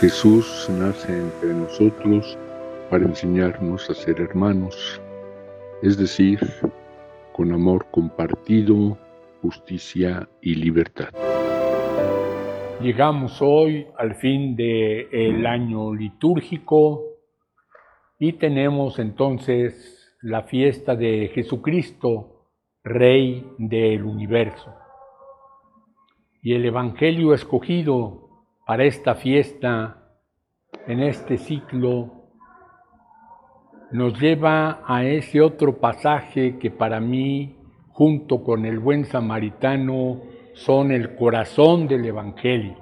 Jesús nace entre nosotros para enseñarnos a ser hermanos, es decir, con amor compartido, justicia y libertad. Llegamos hoy al fin del año litúrgico y tenemos entonces la fiesta de Jesucristo, Rey del universo. Y el Evangelio escogido para esta fiesta, en este ciclo, nos lleva a ese otro pasaje que para mí, junto con el buen samaritano, son el corazón del Evangelio.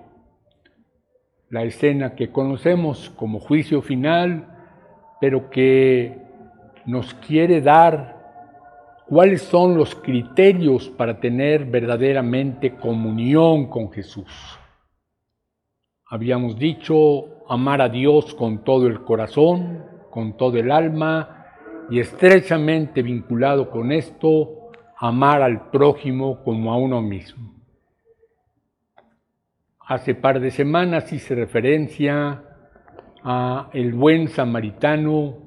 La escena que conocemos como juicio final, pero que nos quiere dar cuáles son los criterios para tener verdaderamente comunión con Jesús. Habíamos dicho amar a Dios con todo el corazón, con todo el alma y estrechamente vinculado con esto, amar al prójimo como a uno mismo. Hace par de semanas hice referencia a el buen samaritano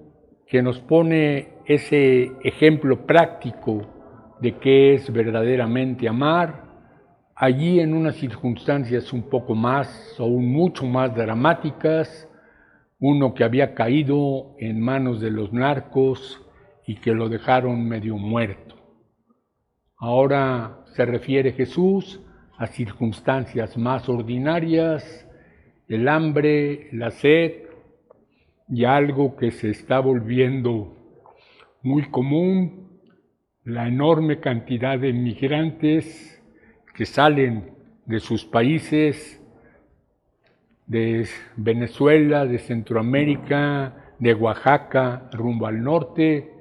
que nos pone ese ejemplo práctico de qué es verdaderamente amar allí en unas circunstancias un poco más o mucho más dramáticas, uno que había caído en manos de los narcos y que lo dejaron medio muerto. Ahora se refiere Jesús a circunstancias más ordinarias, el hambre, la sed y algo que se está volviendo muy común, la enorme cantidad de migrantes que salen de sus países, de Venezuela, de Centroamérica, de Oaxaca, rumbo al norte,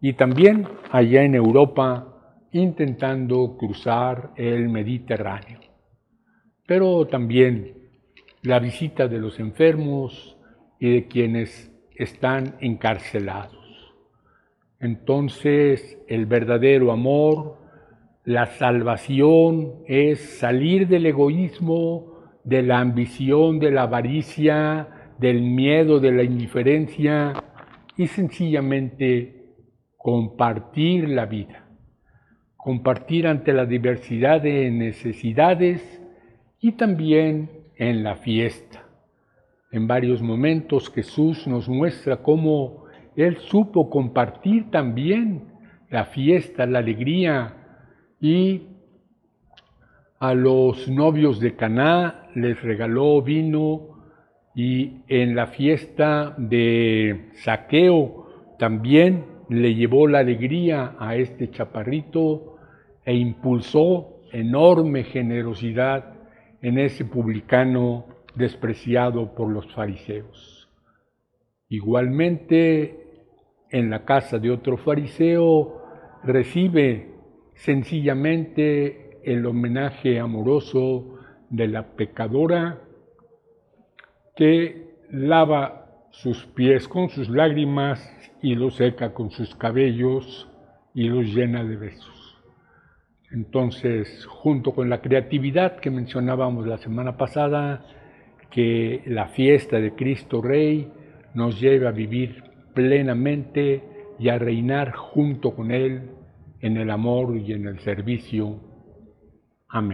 y también allá en Europa, intentando cruzar el Mediterráneo. Pero también la visita de los enfermos y de quienes están encarcelados. Entonces, el verdadero amor, la salvación es salir del egoísmo, de la ambición, de la avaricia, del miedo, de la indiferencia y sencillamente compartir la vida, compartir ante la diversidad de necesidades y también en la fiesta. En varios momentos Jesús nos muestra cómo Él supo compartir también la fiesta, la alegría, y a los novios de Caná les regaló vino y en la fiesta de saqueo también le llevó la alegría a este chaparrito e impulsó enorme generosidad en ese publicano despreciado por los fariseos. Igualmente, en la casa de otro fariseo recibe sencillamente el homenaje amoroso de la pecadora que lava sus pies con sus lágrimas y los seca con sus cabellos y los llena de besos. Entonces, junto con la creatividad que mencionábamos la semana pasada, que la fiesta de Cristo Rey nos lleve a vivir plenamente y a reinar junto con Él en el amor y en el servicio. Amén.